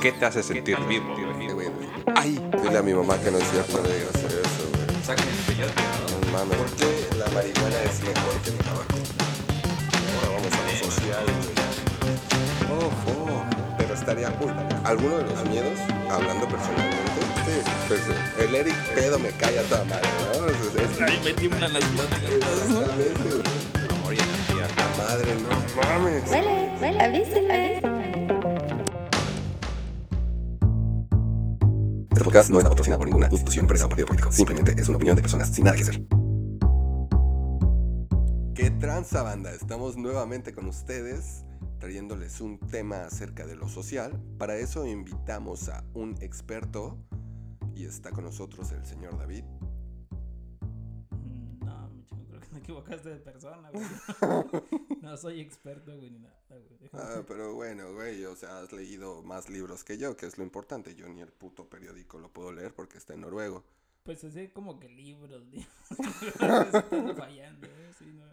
¿Qué te hace sentir vivo? Ay, dile a mi mamá que no es cierto de hacer eso, güey. No mames, ¿por qué la marihuana es mejor que el tabaco? Ahora vamos a lo social, güey. Ojo, pero estaría cool. ¿Alguno de los miedos, hablando personalmente? Sí, pues el Eric pedo me cae a toda madre, ¿no? Es, es, Ahí me tiemblan las pláticas. exactamente, güey. Amor y energía. La madre, no mames. Huele, huele, avíseme. Este podcast no está patrocinado por ninguna institución, empresa o partido político. Simplemente es una opinión de personas sin nada que hacer. ¿Qué tranza, banda? Estamos nuevamente con ustedes trayéndoles un tema acerca de lo social. Para eso invitamos a un experto y está con nosotros el señor David. Mm, No, mucho, creo que te equivocaste de persona, güey. No soy experto, güey, ni nada, güey. Ah, pero bueno, güey, o sea, has leído más libros que yo, que es lo importante. Yo ni el puto periódico lo puedo leer porque está en noruego. Pues así como que libros, libros. Estás fallando, ¿eh? Sí, no.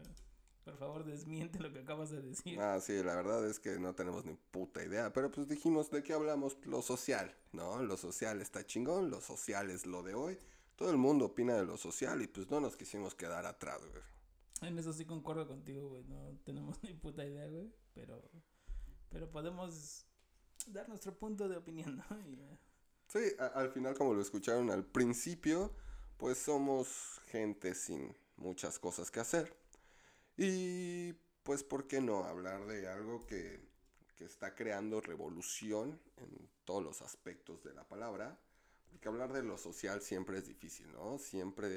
Favor, desmiente lo que acabas de decir. Ah, sí, la verdad es que no tenemos ni puta idea, pero pues dijimos de qué hablamos, lo social, ¿no? Lo social está chingón, lo social es lo de hoy. Todo el mundo opina de lo social y pues no nos quisimos quedar atrás, güey. En eso sí concuerdo contigo, güey. No tenemos ni puta idea, güey. Pero, pero podemos dar nuestro punto de opinión, ¿no? Y, Sí, a- al final como lo escucharon al principio, pues somos gente sin muchas cosas que hacer. Y pues, ¿por qué no hablar de algo que, que está creando revolución en todos los aspectos de la palabra? Porque hablar de lo social siempre es difícil, ¿no? Siempre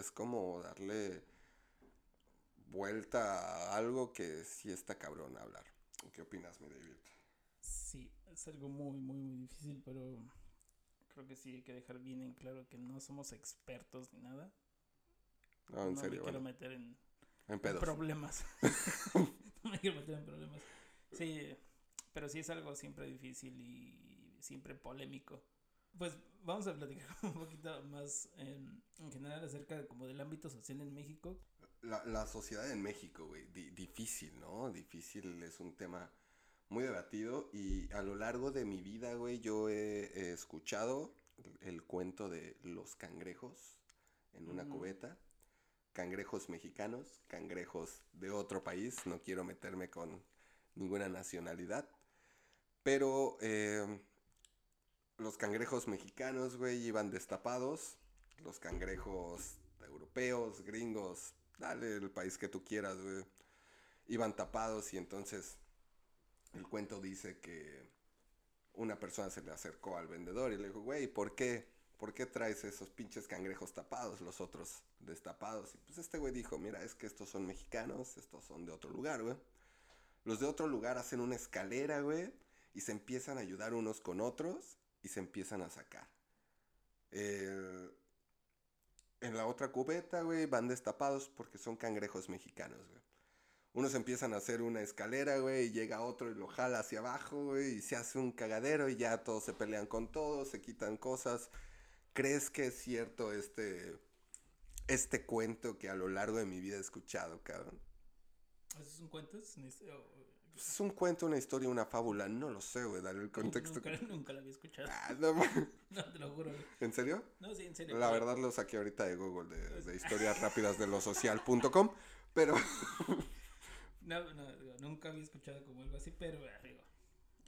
es como darle vuelta a algo que sí está cabrón hablar. ¿Qué opinas, mi David? sí, es algo muy, muy, muy difícil, pero creo que sí hay que dejar bien en claro que no somos expertos ni nada. No, en no serio, me quiero bueno, meter en en pedos. problemas. no me quiero meter en problemas. Sí, pero sí es algo siempre difícil y siempre polémico. Pues vamos a platicar un poquito más en, en general acerca de, como del ámbito social en México. La, la sociedad en México, güey, di- difícil, ¿no? Difícil es un tema muy debatido y a lo largo de mi vida, güey, yo he, he escuchado el cuento de los cangrejos en una Ujú. cubeta. Cangrejos mexicanos, cangrejos de otro país, no quiero meterme con ninguna nacionalidad. Pero eh, los cangrejos mexicanos, güey, iban destapados. Los cangrejos europeos, gringos, dale el país que tú quieras, güey. Iban tapados y entonces el cuento dice que una persona se le acercó al vendedor y le dijo, güey, ¿por qué? ¿Por qué traes esos pinches cangrejos tapados, los otros destapados? Y pues este güey dijo, mira, es que estos son mexicanos, estos son de otro lugar, güey. Los de otro lugar hacen una escalera, güey, y se empiezan a ayudar unos con otros y se empiezan a sacar. Eh, en la otra cubeta, güey, van destapados porque son cangrejos mexicanos, güey. Unos empiezan a hacer una escalera, güey, y llega otro y lo jala hacia abajo, güey, y se hace un cagadero y ya todos se pelean con todos, se quitan cosas. ¿Crees que es cierto este, este cuento que a lo largo de mi vida he escuchado, cabrón? ¿Eso es un cuento? ¿Es una Pues es un cuento, una historia, una fábula, no lo sé, güey, dale el contexto. Nunca, nunca lo había escuchado. Ah, no te lo juro. güey. ¿En serio? No, sí, en serio. La verdad lo saqué ahorita de Google, de, de historias rápidas de lo social.com, pero No, no, digo, nunca había escuchado como algo así, pero eh, digo,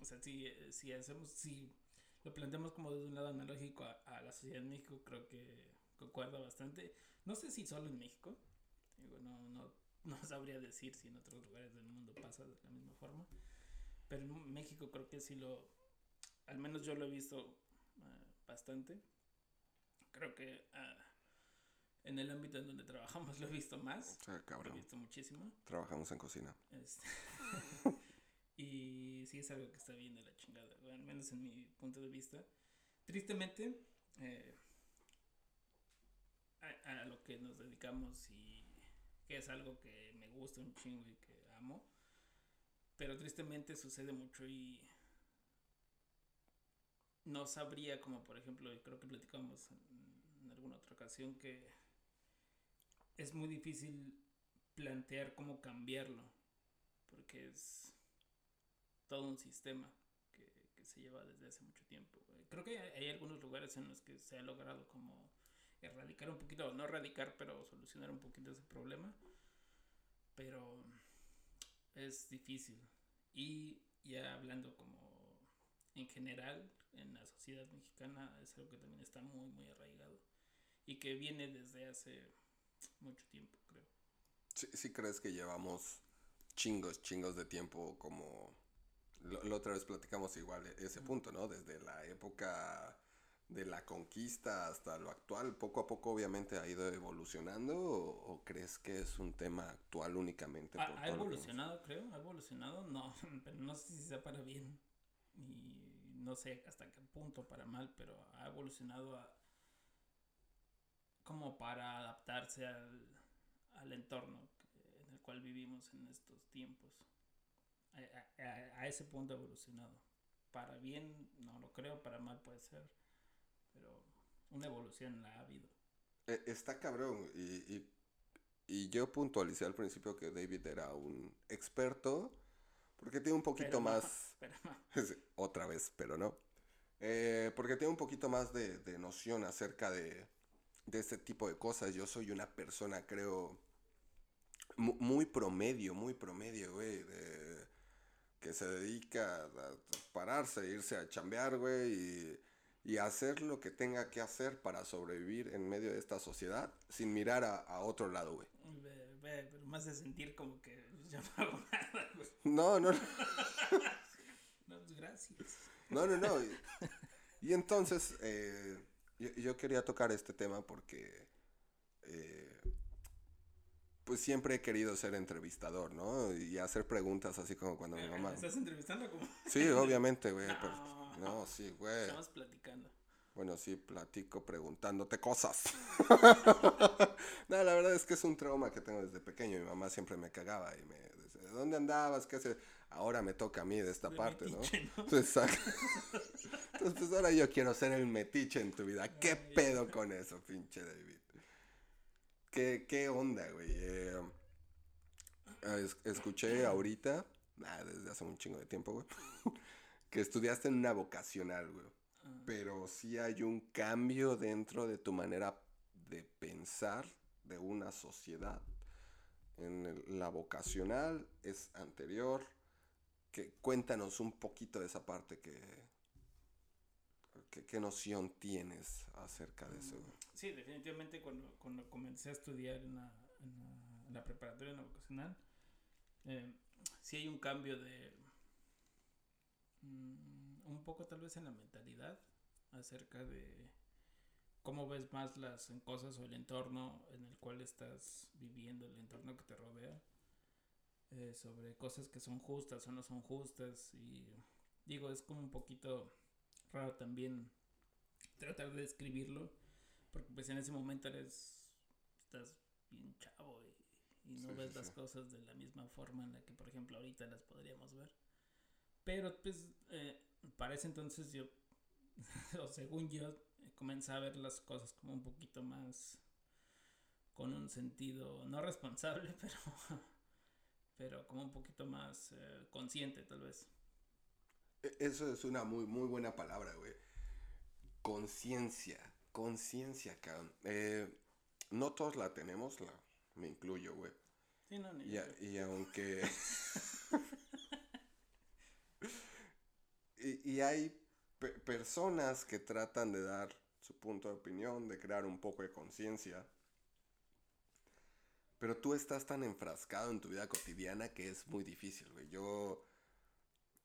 o sea, si, eh, si hacemos, si lo planteamos como desde un lado analógico a, a la sociedad en México, creo que concuerda bastante. No sé si solo en México, digo, no, no, no sabría decir si en otros lugares del mundo pasa de la misma forma, pero en México creo que sí lo, al menos yo lo he visto eh, bastante. Creo que ah, en el ámbito en donde trabajamos lo he visto más, o sea, lo he visto muchísimo. trabajamos en cocina. Este, y sí es algo que está bien la chingada, güey, al menos en mi punto de vista. Tristemente, eh, a, lo que nos dedicamos y que es algo que me gusta un chingo y que amo, pero tristemente sucede mucho y no sabría como por ejemplo, creo que platicamos en alguna otra ocasión que es muy difícil plantear cómo cambiarlo, porque es todo un sistema que, que se lleva desde hace mucho tiempo. güey. Creo que hay algunos lugares en los que se ha logrado como erradicar un poquito, no erradicar, pero solucionar un poquito ese problema, pero es difícil. Y ya hablando como en general en la sociedad mexicana es algo que también está muy muy arraigado y que viene desde hace mucho tiempo, creo. ¿Sí, sí crees que llevamos chingos, chingos de tiempo como... lo- La otra vez platicamos igual e- ese punto, ¿no? Desde la época de la conquista hasta lo actual, poco a poco obviamente ha ido evolucionando o, o crees que es un tema actual únicamente? Ha, por ha evolucionado, creo, ha evolucionado, no, pero no sé si sea para bien y no sé hasta qué punto para mal, pero ha evolucionado a, como para adaptarse al, al entorno en el cual vivimos en estos tiempos. A, a- a- ese punto ha evolucionado. Para bien, no lo creo, para mal puede ser, pero una evolución la ha habido. Eh, Está cabrón. Y, y, y yo puntualicé al principio que David era un experto. Porque tiene un poquito Pero no, más. pero no. Otra vez, pero no. Eh, porque tiene un poquito más de, de noción acerca de, de este tipo de cosas. Yo soy una persona, creo, mu- muy promedio, muy promedio, güey. de- que se dedica a pararse, irse a chambear, güey, y, y hacer lo que tenga que hacer para sobrevivir en medio de esta sociedad sin mirar a, a otro lado, güey. Pero más de sentir como que ya no hago nada, güey. No, no, no. No, pues gracias. No, no, no. Y, y entonces, eh, yo, yo quería tocar este tema porque, eh, pues siempre he querido ser entrevistador, ¿no? Y hacer preguntas así como cuando mi ¿Me mamá... estás entrevistando como? Sí, obviamente, güey. No. pero- No, sí, güey. Estamos platicando. Bueno, sí, platico preguntándote cosas. no, la verdad es que es un trauma que tengo desde pequeño. Mi mamá siempre me cagaba y me decía, ¿dónde andabas? ¿Qué haces? Ahora me toca a mí de esta De parte, ¿no? metiche, ¿no? Exacto. Entonces, pues ahora yo quiero ser el metiche en tu vida. ¿Qué Ay. pedo con eso, pinche David? ¿Qué, qué onda, güey? Eh, es- escuché ahorita, ah, desde hace un chingo de tiempo, güey, que estudiaste en una vocacional, güey. Ah, Pero sí hay un cambio dentro de tu manera de pensar de una sociedad. En el- la vocacional es anterior. Que, cuéntanos un poquito de esa parte que, ¿Qué noción tienes acerca de eso? Sí, definitivamente cuando, cuando comencé a estudiar en la, en la, en la preparatoria, en la vocacional, eh, sí hay un cambio de... mm, un poco tal vez en la mentalidad acerca de cómo ves más las cosas o el entorno en el cual estás viviendo, el entorno que te rodea, eh, sobre cosas que son justas o no son justas y digo, es como un poquito raro también tratar de describirlo porque pues en ese momento eres estás bien chavo y, y no Sí, ves sí, las sí. cosas de la misma forma en la que por ejemplo ahorita las podríamos ver pero pues eh, para ese entonces yo o según yo comencé a ver las cosas como un poquito más con un sentido no responsable pero pero como un poquito más eh, consciente tal vez Eso es una muy, muy buena palabra, güey. Conciencia. Conciencia, cabrón. Eh, no todos la tenemos, la, me incluyo, güey. sí no ni Y, yo a- creo. y aunque... y, y hay pe- personas que tratan de dar su punto de opinión, de crear un poco de conciencia. Pero tú estás tan enfrascado en tu vida cotidiana que es muy difícil, güey. Yo...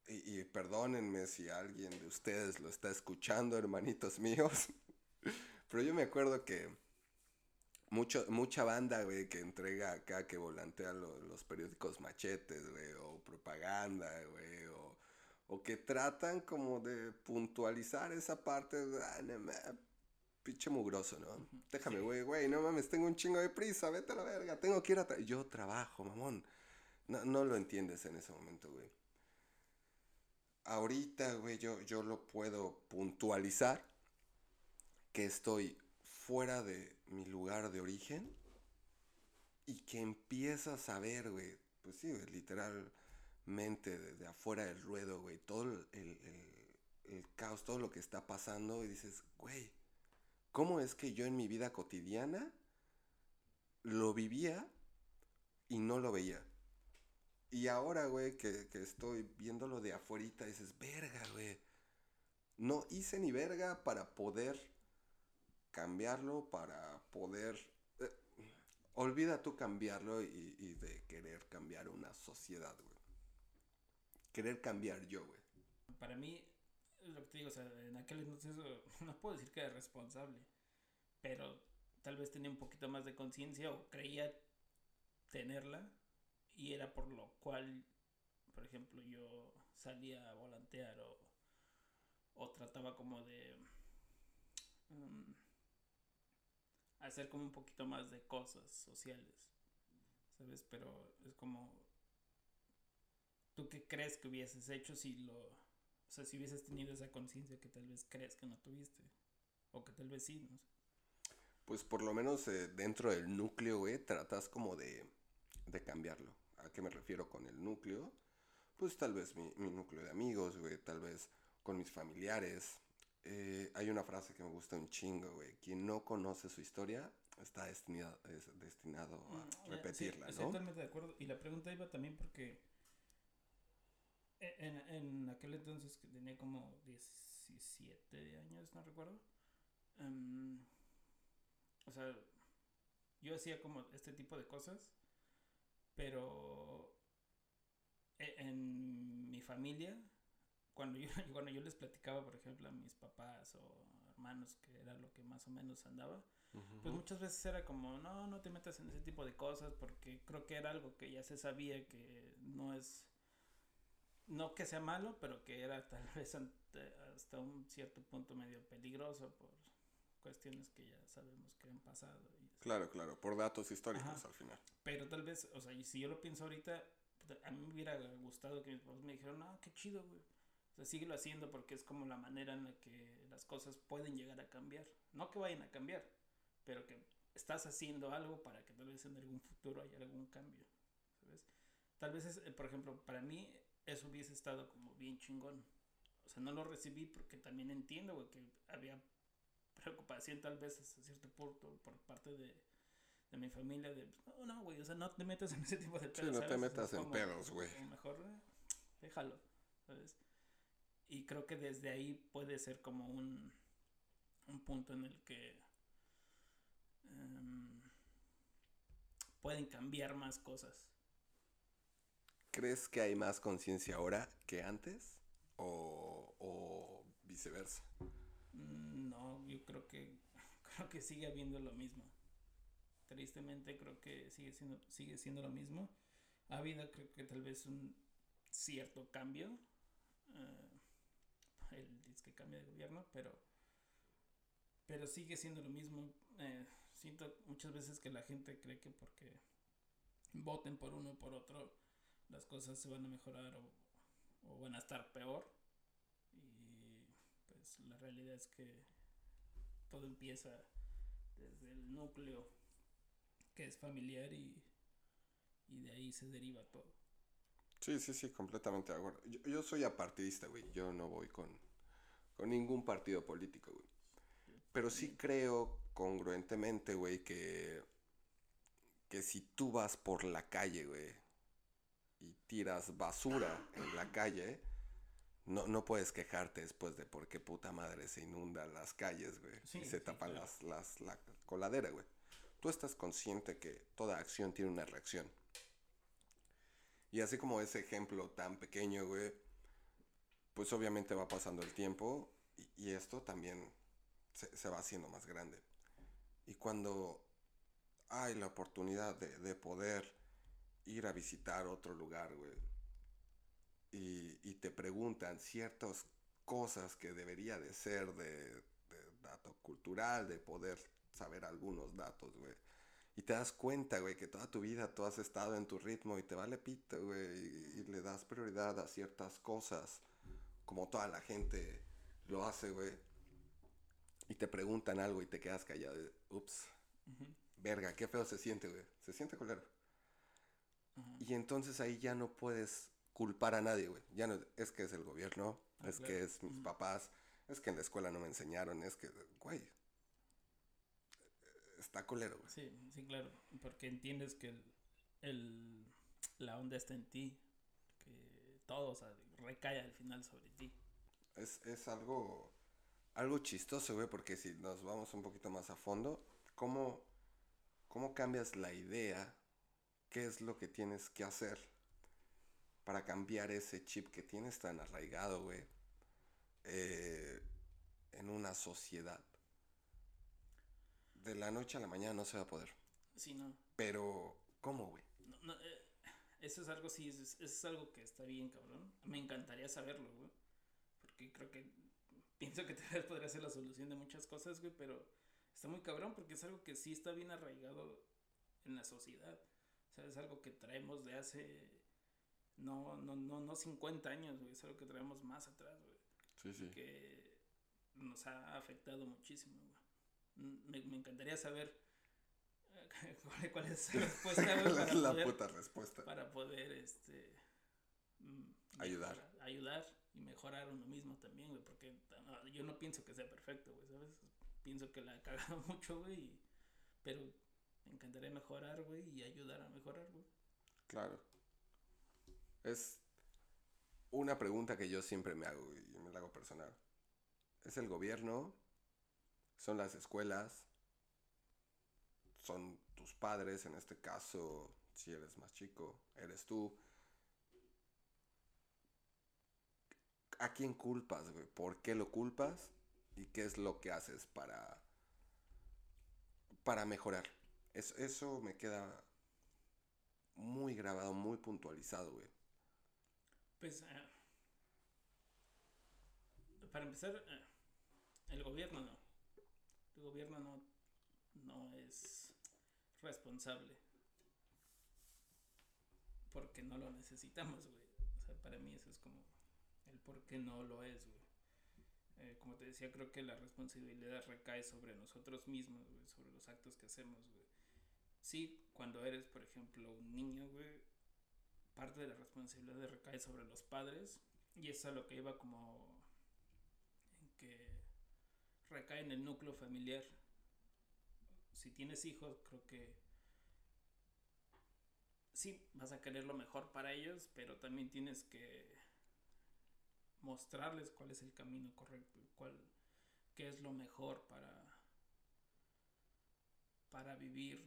Y, y perdónenme si alguien de ustedes lo está escuchando, hermanitos míos. Pero yo me acuerdo que mucho, mucha banda, güey, que entrega acá, que volantea lo- los periódicos machetes, güey, o propaganda, güey, o, o que tratan como de puntualizar esa parte, ah, no pinche mugroso, ¿no? Déjame, Sí. güey, güey, no mames, tengo un chingo de prisa, vete a la verga, tengo que ir a... tra- Yo trabajo, mamón. No, no lo entiendes en ese momento, güey. Ahorita, güey, yo, yo lo puedo puntualizar que estoy fuera de mi lugar de origen y que empiezas a ver, güey, pues sí, literalmente desde afuera del ruedo, güey, todo el- el- el caos, todo lo que está pasando y dices, güey, ¿cómo es que yo en mi vida cotidiana lo vivía y no lo veía? Y ahora, güey, que, que estoy viéndolo de afuerita, dices, verga, güey. No hice ni verga para poder cambiarlo, para poder... eh, olvida tú cambiarlo y, y de querer cambiar una sociedad, güey. Querer cambiar yo, güey. Para mí, lo que te digo, o sea, en aquel entonces no puedo decir que era responsable, pero tal vez tenía un poquito más de conciencia o creía tenerla y era por lo cual, por ejemplo, yo salía a volantear o, o trataba como de mm, hacer como un poquito más de cosas sociales, ¿sabes? Pero es como, ¿tú qué crees que hubieses hecho si lo, o sea, si hubieses tenido esa conciencia que tal vez crees que no tuviste? O que tal vez sí, no. Pues por lo menos eh, dentro del núcleo, güey, tratas como de, de cambiarlo. ¿A qué me refiero con el núcleo? Pues tal vez mi, mi núcleo de amigos, güey, tal vez con mis familiares. Eh, hay una frase que me gusta un chingo, güey. Quien no conoce su historia está destinado, es destinado a Mm, eh, repetirla, sí, ¿no? Estoy totalmente de acuerdo. Y la pregunta iba también porque e- en, en aquel entonces que tenía como 17 años, no recuerdo. em, o sea, yo hacía como este tipo de cosas, pero e- en mi familia, cuando yo, cuando yo les platicaba, por ejemplo, a mis papás o hermanos, que era lo que más o menos andaba, pues muchas veces era como, no, no te metas en ese tipo de cosas porque creo que era algo que ya se sabía que no es, no que sea malo, pero que era tal vez ante- hasta un cierto punto medio peligroso por cuestiones que ya sabemos que han pasado. y. Claro, claro, por datos históricos Ajá. al final. Pero tal vez, o sea, y si yo lo pienso ahorita, a mí me hubiera gustado que mis papás me dijeran, no, qué chido, güey. O sea, síguelo haciendo porque es como la manera en la que las cosas pueden llegar a cambiar. No que vayan a cambiar, pero que estás haciendo algo para que tal vez en algún futuro haya algún cambio, ¿sabes? Tal vez, es, eh, por ejemplo, para mí eso hubiese estado como bien chingón. O sea, no lo recibí porque también entiendo, güey, que había preocupación tal vez hasta cierto punto por parte de, de mi familia de, pues, no, no, güey, o sea, no te metas en ese tipo de Sí, pedos. no te metas en pedos, güey. Mejor eh, déjalo, ¿sabes? Y creo que desde ahí puede ser como un, un punto en el que em, pueden cambiar más cosas. ¿Crees que hay más conciencia ahora que antes? ¿O, o viceversa? Mm, creo que creo que sigue habiendo lo mismo. Tristemente creo que sigue siendo sigue siendo lo mismo. Ha habido creo que tal vez un cierto cambio. eh, el disque cambio de gobierno, pero pero sigue siendo lo mismo. Eh, siento muchas veces que la gente cree que porque voten por uno o por otro las cosas se van a mejorar o, o van a estar peor. Y pues la realidad es que todo empieza desde el núcleo que es familiar y, y de ahí se deriva todo. Sí, sí, sí, completamente de acuerdo. Yo, yo soy apartidista, güey. Yo no voy con, con ningún partido político, güey. Pero sí creo congruentemente, güey, que, que si tú vas por la calle, güey, y tiras basura en la calle, no, no puedes quejarte después de por qué puta madre se inundan las calles, güey. Sí, y se sí, tapan claro. las, las, la coladera, güey. Tú estás consciente que toda acción tiene una reacción. Y así como ese ejemplo tan pequeño, güey, pues obviamente va pasando el tiempo y, y esto también se, se va haciendo más grande. Y cuando hay la oportunidad de, de poder ir a visitar otro lugar, güey, y, y te preguntan ciertas cosas que debería de ser de, de dato cultural, de poder saber algunos datos, güey. Y te das cuenta, güey, que toda tu vida tú has estado en tu ritmo y te vale pito, güey, y, y le das prioridad a ciertas cosas, como toda la gente lo hace, güey. Y te preguntan algo y te quedas callado. de, Ups, Ujú. verga, qué feo se siente, güey. Se siente culero. Ajá. Y entonces ahí ya no puedes culpar a nadie, güey. Ya no, es que es el gobierno, Ah, es claro. que es mis papás, es que en la escuela no me enseñaron, es que, güey. Está culero, güey. Sí, sí, claro. Porque entiendes que el, el- la onda está en ti. Que todo o sea, recae al final sobre ti. Es, es algo, algo chistoso, güey, porque si nos vamos un poquito más a fondo, ¿cómo, ¿cómo cambias la idea? ¿Qué es lo que tienes que hacer para cambiar ese chip que tienes tan arraigado, güey, eh, en una sociedad? De la noche a la mañana no se va a poder. Sí, no. Pero, ¿cómo, güey? No, no, eh, eso es algo, sí, es, algo que está bien, cabrón. Me encantaría saberlo, güey. Porque creo que pienso que tal vez podría ser la solución de muchas cosas, güey, pero está muy cabrón porque es algo que sí está bien arraigado en la sociedad. O sea, es algo que traemos de hace, no, no, no, no 50 años, güey, es algo que traemos más atrás, güey. Sí, sí. que nos ha afectado muchísimo. güey. Me, me encantaría saber eh, cuál, cuál es la respuesta güey, ¿Cuál para, la poder, puta respuesta? para poder este mm, Ayudar. ayudar y mejorar uno mismo también, güey, porque ah, yo no pienso que sea perfecto, güey, ¿sabes? Pienso que la he cagado mucho, güey, y- pero me encantaría mejorar, güey, y ayudar a mejorar, güey. Claro. Es una pregunta que yo siempre me hago y me la hago personal. ¿Es el gobierno? ¿Son las escuelas? ¿Son tus padres? En este caso, si eres más chico, eres tú. ¿A quién culpas, güey? ¿Por qué lo culpas? ¿Y qué es lo que haces para, para mejorar? Es- eso me queda muy grabado, muy puntualizado, güey. Pues, eh, para empezar, eh, el gobierno no. El gobierno no, no es responsable. Porque no lo necesitamos, güey. O sea, para mí eso es como el por qué no lo es, güey. Eh, como te decía, creo que la responsabilidad recae sobre nosotros mismos, güey, sobre los actos que hacemos, güey. Sí, cuando eres, por ejemplo, un niño, güey, parte de la responsabilidad recae sobre los padres y eso es lo que iba como en que recae en el núcleo familiar. Si tienes hijos, creo que sí, vas a querer lo mejor para ellos, pero también tienes que mostrarles cuál es el camino correcto, cuál, qué es lo mejor para, para vivir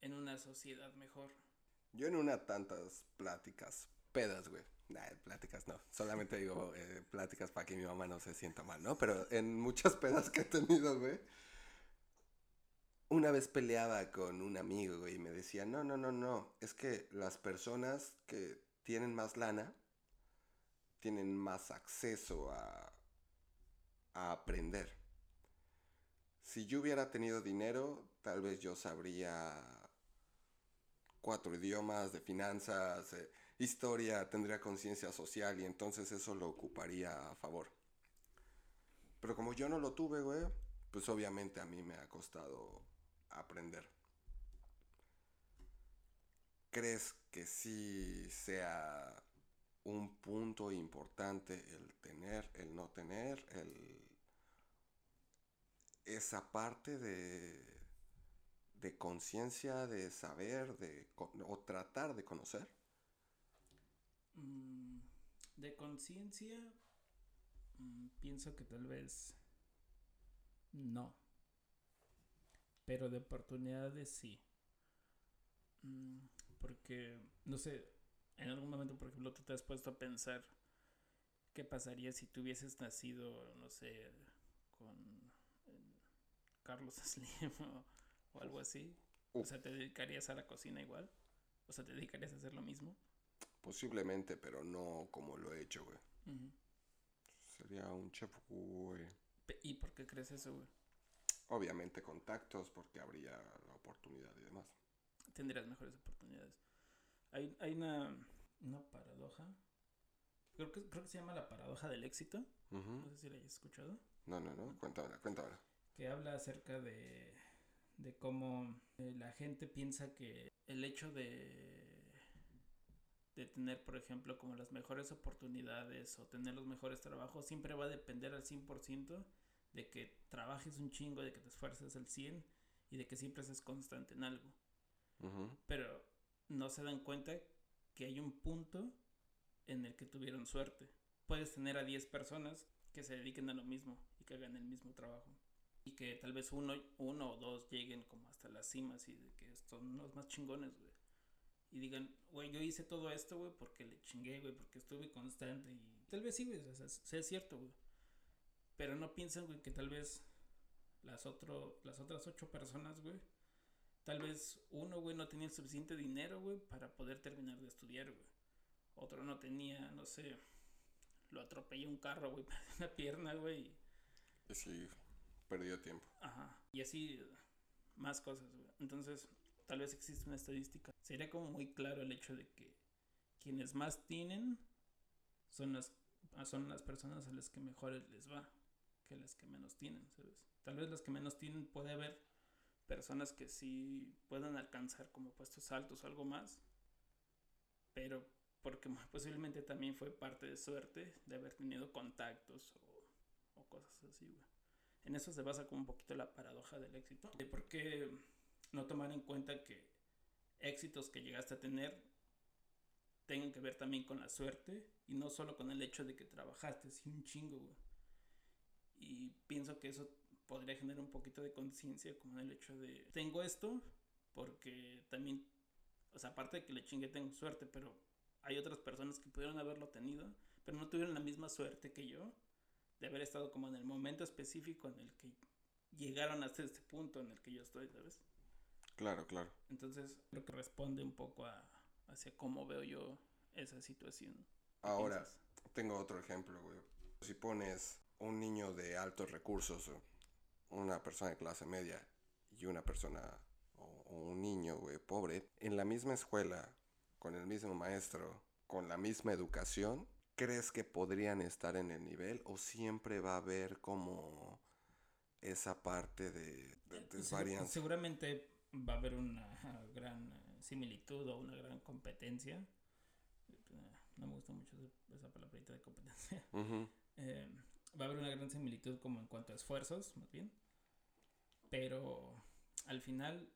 en una sociedad mejor. Yo en una tantas pláticas pedas, güey. Nah, pláticas no. Solamente digo eh, pláticas para que mi mamá no se sienta mal, ¿no? Pero en muchas pedas que he tenido, güey. Una vez peleaba con un amigo, güey, y me decía, no, no, no, no. Es que las personas que tienen más lana tienen más acceso a, a aprender. Si yo hubiera tenido dinero, tal vez yo sabría cuatro idiomas de finanzas, eh, historia, tendría conciencia social y entonces eso lo ocuparía a favor. Pero como yo no lo tuve, güey, pues obviamente a mí me ha costado aprender. ¿Crees que sí sea un punto importante el tener, el no tener, el esa parte de de conciencia, de saber, de o tratar de conocer? Mm, de conciencia, mm, pienso que tal vez no. Pero de oportunidades sí. Mm, porque, no sé, en algún momento, por ejemplo, tú te has puesto a pensar qué pasaría si tú hubieses nacido, no sé, con eh, Carlos Slim o algo así. O sea, ¿te dedicarías a la cocina igual? O sea, ¿te dedicarías a hacer lo mismo? Posiblemente, pero no como lo he hecho, güey. Sería un chef, güey. ¿Y por qué crees eso, güey? Obviamente contactos, porque habría la oportunidad y demás. Tendrías mejores oportunidades. Hay, hay una, una paradoja. Creo que, creo que se llama la paradoja del éxito. No sé si la hayas escuchado. No, no, no, cuéntamela, cuéntamela. Que habla acerca de, de cómo eh, la gente piensa que el hecho de de tener, por ejemplo, como las mejores oportunidades o tener los mejores trabajos, siempre va a depender al 100% de que trabajes un chingo, de que te esfuerces al 100 y de que siempre seas constante en algo. Pero no se dan cuenta que hay un punto en el que tuvieron suerte. Puedes tener a 10 personas que se dediquen a lo mismo y que hagan el mismo trabajo. Y que tal vez uno, uno o dos lleguen como hasta las cimas y de que son los más chingones, güey. Y digan, güey, yo hice todo esto, güey, porque le chingué, güey, porque estuve constante. Y tal vez sí, güey, o sea, sea cierto, güey. Pero no piensan, güey, que tal vez las, otro, las otras ocho personas, güey, tal vez uno, güey, no tenía suficiente dinero, güey, para poder terminar de estudiar, güey. Otro no tenía, no sé, lo atropelló un carro, güey, una pierna, güey. Sí, perdió tiempo. Ajá. Y así, más cosas, güey. Entonces, tal vez existe una estadística. Sería como muy claro el hecho de que quienes más tienen son las, son las personas a las que mejor les va que las que menos tienen, ¿sabes? Tal vez las que menos tienen puede haber personas que sí puedan alcanzar como puestos altos o algo más, pero porque posiblemente también fue parte de suerte de haber tenido contactos o, o cosas así, güey. En eso se basa como un poquito la paradoja del éxito. De por qué no tomar en cuenta que éxitos que llegaste a tener tengan que ver también con la suerte y no solo con el hecho de que trabajaste, sino un chingo, güey. Y pienso que eso podría generar un poquito de conciencia como en el hecho de tengo esto porque también, o sea, aparte de que le chingue tengo suerte, pero hay otras personas que pudieron haberlo tenido, pero no tuvieron la misma suerte que yo de haber estado como en el momento específico en el que llegaron hasta este punto en el que yo estoy, ¿sabes? Claro, claro. Entonces, creo que responde un poco a, hacia cómo veo yo esa situación. ¿Qué Ahora, piensas? tengo otro ejemplo, güey. Si pones un niño de altos recursos, una persona de clase media y una persona o, o un niño, güey, pobre, en la misma escuela, con el mismo maestro, con la misma educación, ¿crees que podrían estar en el nivel o siempre va a haber como esa parte de, de desvarianza? Seguramente va a haber una gran eh, similitud o una gran competencia. No me gusta mucho esa- palabrita de competencia. Eh, va a haber una gran similitud como en cuanto a esfuerzos, más bien. Pero al final,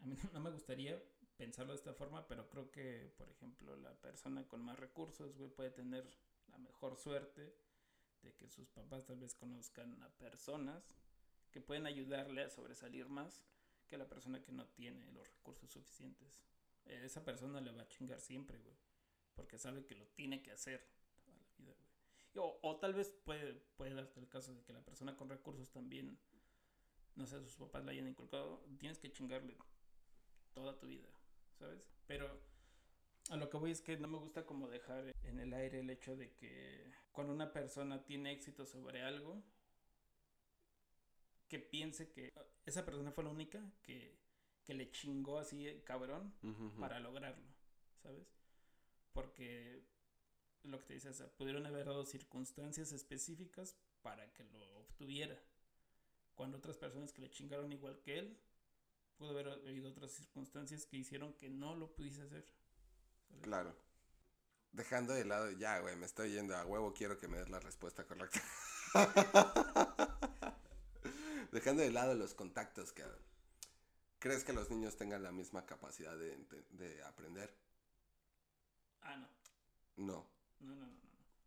a mí no, no me gustaría pensarlo de esta forma, pero creo que, por ejemplo, la persona con más recursos, güey, puede tener la mejor suerte de que sus papás tal vez conozcan a personas que pueden ayudarle a sobresalir más que la persona que no tiene los recursos suficientes. Eh, esa persona le va a chingar siempre, güey, porque sabe que lo tiene que hacer toda la vida, güey. O, o tal vez puede, puede darte el caso de que la persona con recursos también, no sé, sus papás le hayan inculcado, tienes que chingarle toda tu vida, ¿sabes? Pero a lo que voy es que no me gusta como dejar en el aire el hecho de que cuando una persona tiene éxito sobre algo, que piense que esa persona fue la única que, que le chingó así eh, cabrón para lograrlo, ¿sabes? Porque lo que te dice, o sea, pudieron haber dado circunstancias específicas para que lo obtuviera. Cuando otras personas que le chingaron igual que él, pudo haber habido otras circunstancias que hicieron que no lo pudiese hacer. ¿sabes? Claro. Dejando de lado, ya, güey, me estoy yendo a huevo, quiero que me des la respuesta correcta. Dejando de lado los contactos, que ¿Crees que los niños tengan la misma capacidad de, de aprender? Ah, no. No. No, no, no, no.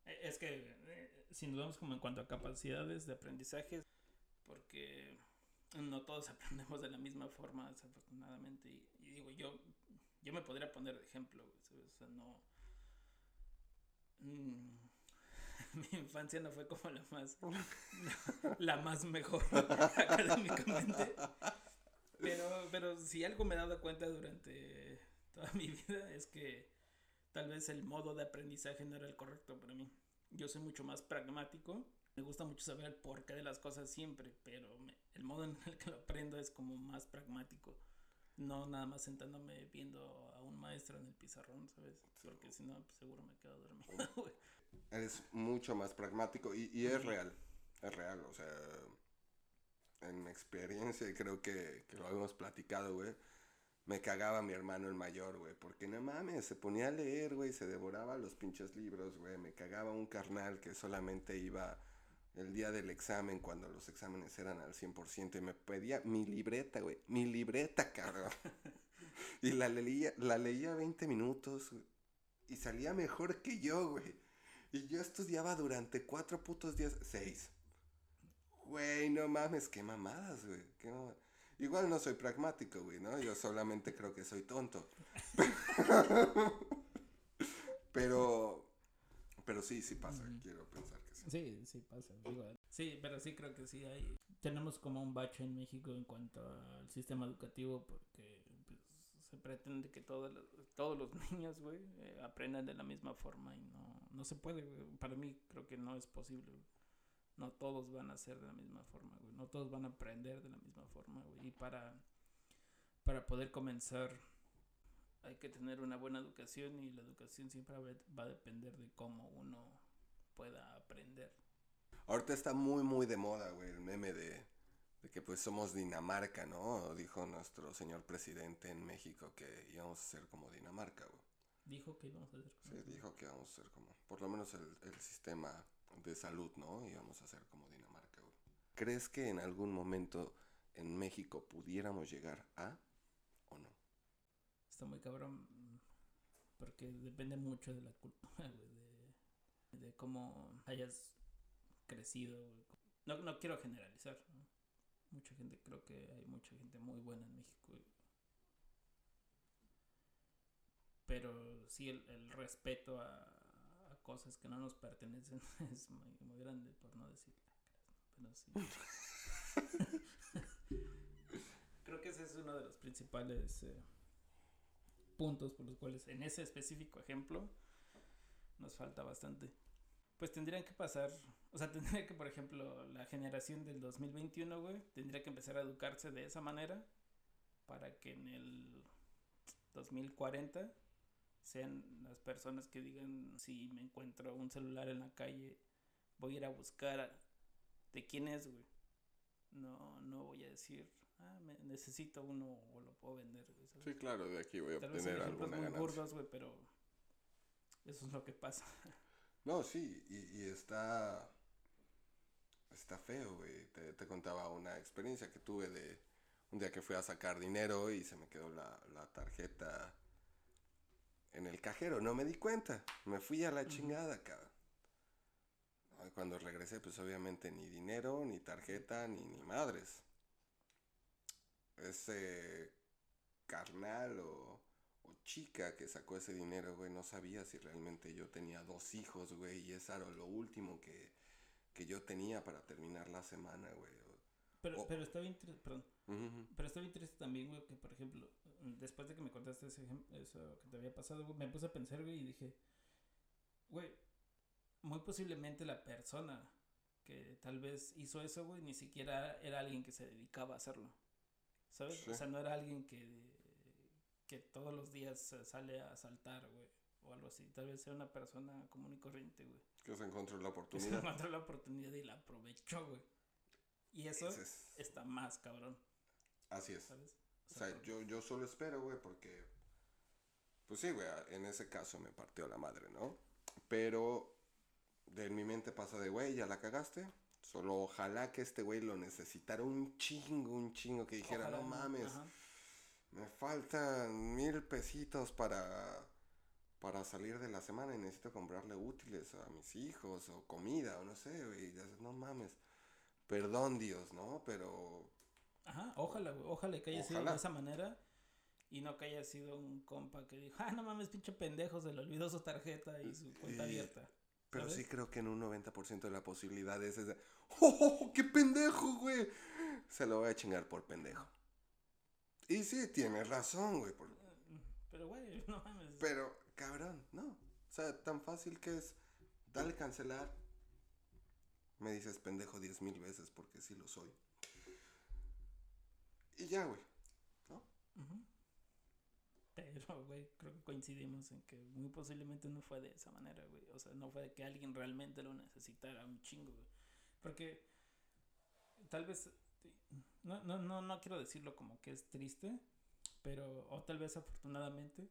Eh, Es que eh, si nos vamos como en cuanto a capacidades de aprendizaje, porque no todos aprendemos de la misma forma, desafortunadamente. Y, y digo, yo, yo me podría poner de ejemplo. O sea, no. Mm, mi infancia no fue como la más. la más mejor académicamente. Pero, pero si algo me he dado cuenta durante toda mi vida es que tal vez el modo de aprendizaje no era el correcto para mí. Yo soy mucho más pragmático. Me gusta mucho saber el porqué de las cosas siempre, pero me- el modo en el que lo aprendo es como más pragmático. No nada más sentándome viendo a un maestro en el pizarrón, ¿sabes? Porque si no, pues seguro me quedo dormido, güey. Eres mucho más pragmático y, y es real. Es real, o sea. en mi experiencia, creo que, que lo habíamos platicado, güey, me cagaba mi hermano el mayor, güey, porque no mames, se ponía a leer, güey, se devoraba los pinches libros, güey, me cagaba un carnal que solamente iba el día del examen, cuando los exámenes eran al 100%, y me pedía mi libreta, güey, mi libreta, cabrón. y la leía, la leía 20 minutos, y salía mejor que yo, güey. Y yo estudiaba durante cuatro putos días, seis. Güey, no mames, qué mamadas, güey. qué Igual no soy pragmático, güey, ¿no? Yo solamente creo que soy tonto. pero, pero sí, sí pasa. Quiero pensar sí. Sí, pasa. digo, sí, pero sí creo que sí hay. Tenemos como un bache en México en cuanto al sistema educativo porque pues, se pretende que todos los, todos los niños, güey, eh, aprendan de la misma forma y no, no se puede, güey. Para mí creo que no es posible. No todos van a ser de la misma forma, güey. No todos van a aprender de la misma forma, güey. Y para, para poder comenzar hay que tener una buena educación y la educación siempre va a depender de cómo uno pueda aprender. Ahorita está muy, muy de moda, güey, el meme de, de que pues somos Dinamarca, ¿no? Dijo nuestro señor presidente en México que íbamos a ser como Dinamarca, güey. Dijo que íbamos a hacer Sí, cosas. dijo que íbamos a ser como, por lo menos el, el sistema de salud, ¿no? Íbamos a ser como Dinamarca, güey. ¿Crees que en algún momento en México pudiéramos llegar a o no? Está muy cabrón porque depende mucho de la cultura, güey, de, cómo hayas crecido. No, no quiero generalizar, ¿no? Mucha gente, creo que hay mucha gente muy buena en México. Pero sí, el, el respeto a, a cosas que no nos pertenecen es muy, muy grande, por no decir. Pero sí. creo que ese es uno de los principales eh, puntos por los cuales en ese específico ejemplo nos falta bastante. Pues tendrían que pasar, o sea, tendría que, por ejemplo, la generación del 2021, güey, tendría que empezar a educarse de esa manera para que en el 2040 sean las personas que digan, si me encuentro un celular en la calle, voy a ir a buscar a- de quién es, güey. No, no voy a decir, ah, me- necesito uno o lo puedo vender, güey. ¿sabes? Sí, claro, de aquí voy a Tal vez obtener alguna muy ganancia. burdos, güey, pero eso es lo que pasa. No, sí, y, y está. Está feo, güey. Te, te contaba una experiencia que tuve de un día que fui a sacar dinero y se me quedó la, la tarjeta en el cajero. No me di cuenta. Me fui a la chingada, cabrón. Cuando regresé, pues obviamente ni dinero, ni tarjeta, ni, ni madres. Ese carnal o, o chica que sacó ese dinero, güey, no sabía si realmente yo tenía dos hijos, güey, y eso era lo último que, que yo tenía para terminar la semana, güey. Pero, Oh. pero bien, tri- perdón, pero está bien triste también, güey, que por ejemplo, después de que me contaste ese eso que te había pasado, güey, me puse a pensar, güey, y dije, güey, muy posiblemente la persona que tal vez hizo eso, güey, ni siquiera era alguien que se dedicaba a hacerlo. ¿Sabes? Sí. O sea, no era alguien que, que todos los días sale a saltar, güey, o algo así. Tal vez sea una persona común y corriente, güey. Que se encontró la que se oportunidad. encontró la oportunidad y la aprovechó, güey. Y eso es- está más cabrón, así es. ¿sabes? O sea, yo, yo solo espero, güey, porque... Pues sí, güey, en ese caso me partió la madre, ¿no? Pero de mi mente pasa de, güey, ya la cagaste. Solo ojalá que este güey lo necesitara un chingo, un chingo, que dijera, Ojalá, no mames, ajá. Me faltan mil pesitos para, para salir de la semana y necesito comprarle útiles a mis hijos o comida o no sé, güey. No mames, perdón Dios, ¿no? Pero Ajá, ojalá. Ojalá que haya sido de esa manera y no que haya sido un compa que dijo, ah, no mames, pinche pendejo, se le olvidó su tarjeta y su cuenta abierta. Pero ¿sabes? sí creo que en un 90% de la posibilidad es de, ¡Oh, qué pendejo, güey! Se lo voy a chingar por pendejo. Y sí, tienes razón, güey. por- Pero, güey, no mames. Pero, cabrón, no. O sea, tan fácil que es, dale cancelar. Me dices pendejo diez mil veces porque sí lo soy. Y ya, güey. Ujú. Pero, güey, creo que coincidimos en que muy posiblemente no fue de esa manera, güey. O sea, no fue de que alguien realmente lo necesitara un chingo, güey. Porque tal vez, no, no, no, no quiero decirlo como que es triste, pero, o tal vez afortunadamente,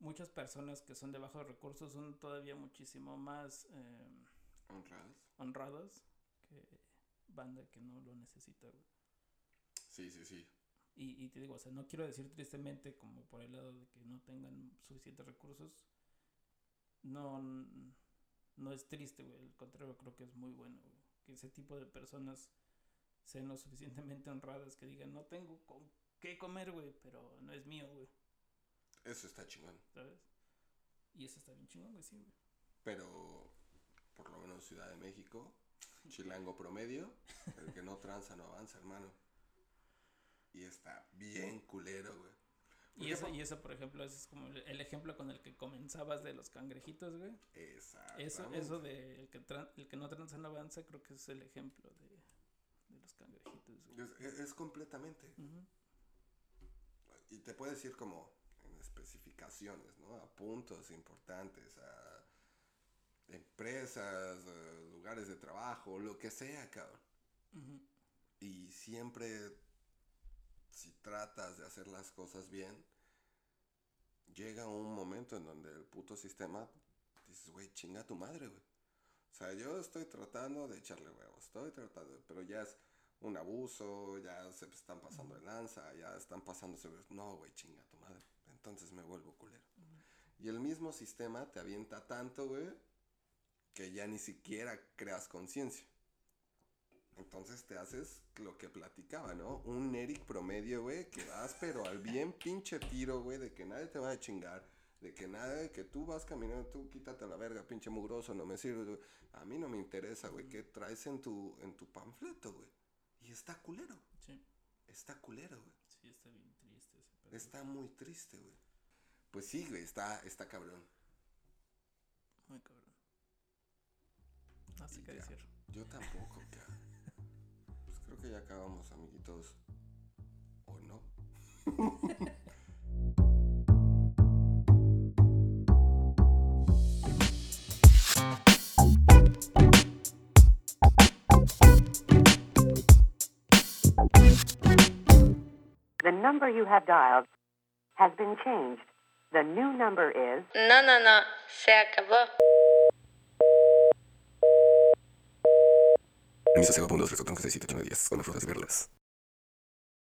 muchas personas que son de bajos recursos son todavía muchísimo más eh, Honradas. honradas que banda que no lo necesita, güey. Sí, sí, sí. Y, y te digo, o sea, no quiero decir tristemente como por el lado de que no tengan suficientes recursos. No, no es triste, güey. Al contrario, creo que es muy bueno, güey. Que ese tipo de personas sean lo suficientemente honradas que digan, no tengo con qué comer, güey, pero no es mío, güey. Eso está chingón. ¿Sabes? Y eso está bien chingón, güey, sí, güey. Pero, por lo menos Ciudad de México, chilango promedio, el que no tranza no avanza, hermano. Y está bien culero, güey. Y eso, y eso, por ejemplo, ese es como el- ejemplo con el que comenzabas de los cangrejitos, güey. Eso, Exactamente. eso de el que, tran- el que no tranza no avanza, creo que es el ejemplo de los cangrejitos. güey. Es, es- es completamente. Y te puedes ir como en especificaciones, ¿no? A puntos importantes, a empresas, a lugares de trabajo, lo que sea, cabrón. Y siempre, si tratas de hacer las cosas bien, llega un momento en donde el puto sistema dices, güey, chinga tu madre, güey. O sea, yo estoy tratando de echarle huevos, estoy tratando, pero ya es un abuso, ya se están pasando de lanza, ya están pasándose. No, güey, chinga tu madre. Entonces me vuelvo culero. Y el mismo sistema te avienta tanto, güey, que ya ni siquiera creas conciencia. Entonces te haces lo que platicaba, ¿no? Un Eric promedio, güey, que vas pero al bien pinche tiro, güey, de que nadie te va a chingar, de que nada, de que tú vas caminando, tú quítate la verga, pinche mugroso, no me sirve, güey. A mí no me interesa, güey, ¿qué traes en tu, en tu panfleto, güey? Y está culero, Sí, está culero, güey. sí, está bien triste ese pedo. Está muy triste, güey. Pues sí, güey, está, está cabrón. Muy cabrón. Y qué ya. decir. Yo tampoco, cabrón. Pues creo que ya acabamos, amiguitos. ¿O no? The number you have dialed has been changed. The new number is No, no, no, se acabó. Permiso 0.2, 3, 37, 8, 10, con frutas y verduras.